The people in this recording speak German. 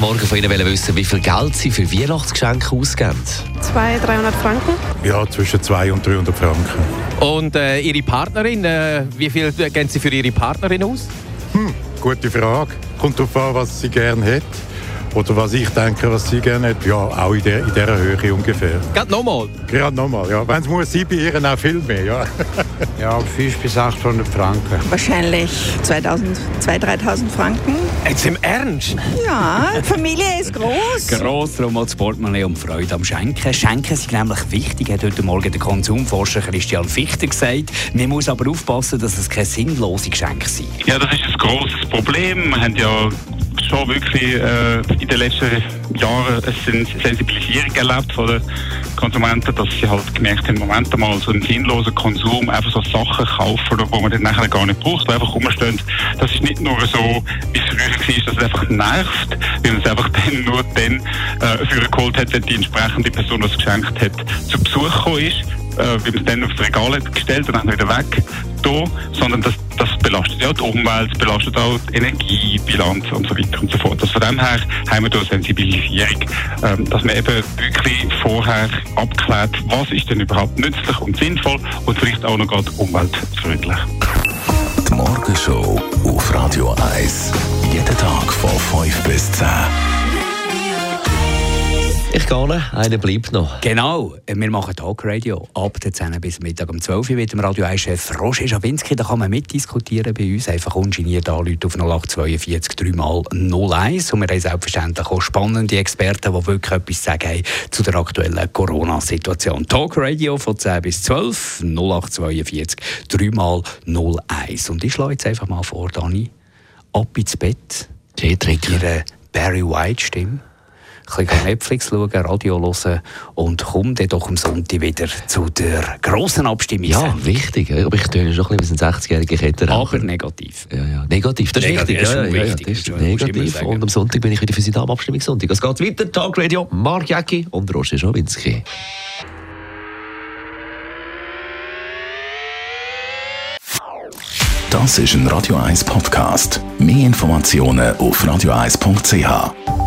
heute Morgen von Ihnen wissen, wie viel Geld Sie für Weihnachtsgeschenke ausgeben. 200, 300 Franken. Ja, zwischen 200 und 300 Franken. Und äh, Ihre Partnerin, äh, wie viel geben Sie für Ihre Partnerin aus? Hm, gute Frage. Kommt darauf an, was sie gerne hat. Oder was ich denke, was sie gerne hat. Ja, auch in, der, in dieser Höhe ungefähr. Gerade nochmal? Gerade nochmal, ja. Wenn es muss sein, bei ihr auch viel mehr, ja. Ja, 500 bis 800 Franken. Wahrscheinlich 2000, 2000, 3000 Franken. Jetzt im Ernst? Ja, die Familie ist groß. Gross darum auch das Portemonnaie und Freude am Schenken. Schenken sind nämlich wichtig, hat heute Morgen der Konsumforscher Christian Fichter gesagt. Man muss aber aufpassen, dass es keine sinnlose Geschenke sind. Ja, das ist ein grosses Problem. Wir haben ja schon wirklich äh, in den letzten Jahren eine Sensibilisierung erlebt von den Konsumenten, dass sie halt gemerkt haben, Moment einmal, so einen sinnlosen Konsum, einfach so Sachen kaufen, die man dann nachher gar nicht braucht, einfach rumstehen. Das ist nicht nur so, wie es früher war, dass es einfach nervt, weil man es einfach dann nur dann äh, für geholt hat, wenn die entsprechende Person, die es geschenkt hat, zu Besuch gekommen ist äh, wie man es dann aufs Regal hat gestellt und dann wieder weg da, sondern das, das belastet ja die Umwelt, belastet auch die Energiebilanz und so weiter und so fort. Also von dem her haben wir da eine Sensibilisierung, ähm, dass man eben wirklich vorher abklärt, was ist denn überhaupt nützlich und sinnvoll und vielleicht auch noch gerade umweltfreundlich. Die Morgenshow auf Radio 1. Jeden Tag von 5 bis 10. Gehe, einer bleibt noch. Genau, wir machen Talkradio ab der 10 bis Mittag um 12 Uhr mit dem Radio 1-Chef Roger Schawinski. Da kann man mitdiskutieren bei uns. Einfach ungeniert anrufen auf 0842 3 mal 01. Und wir haben selbstverständlich auch spannende Experten, die wirklich etwas sagen haben zu der aktuellen Corona-Situation. Talkradio von 10 bis 12, 0842 3 mal 01. Und ich schlage jetzt einfach mal vor, Dani, ab ins Bett. Tee trinken. Ihre Barry White-Stimme ein bisschen Netflix schauen, Radio hören und komm dann doch am Sonntag wieder zu der grossen Abstimmung. Ja, wichtig. Aber ich töne schon ein bisschen wie ein 60-jähriger Kettenraucher. Aber negativ. Ja, ja. Negativ, das ist Negativ, wichtig. das ist ja, ja, ja, wichtig. das ist negativ. Und am Sonntag bin ich wieder für Sie da am Abstimmungssonntag. Es geht weiter. Tag Radio, Mark Jäcki und Roger Schawinski. Das ist ein Radio 1 Podcast. Mehr Informationen auf radio1.ch.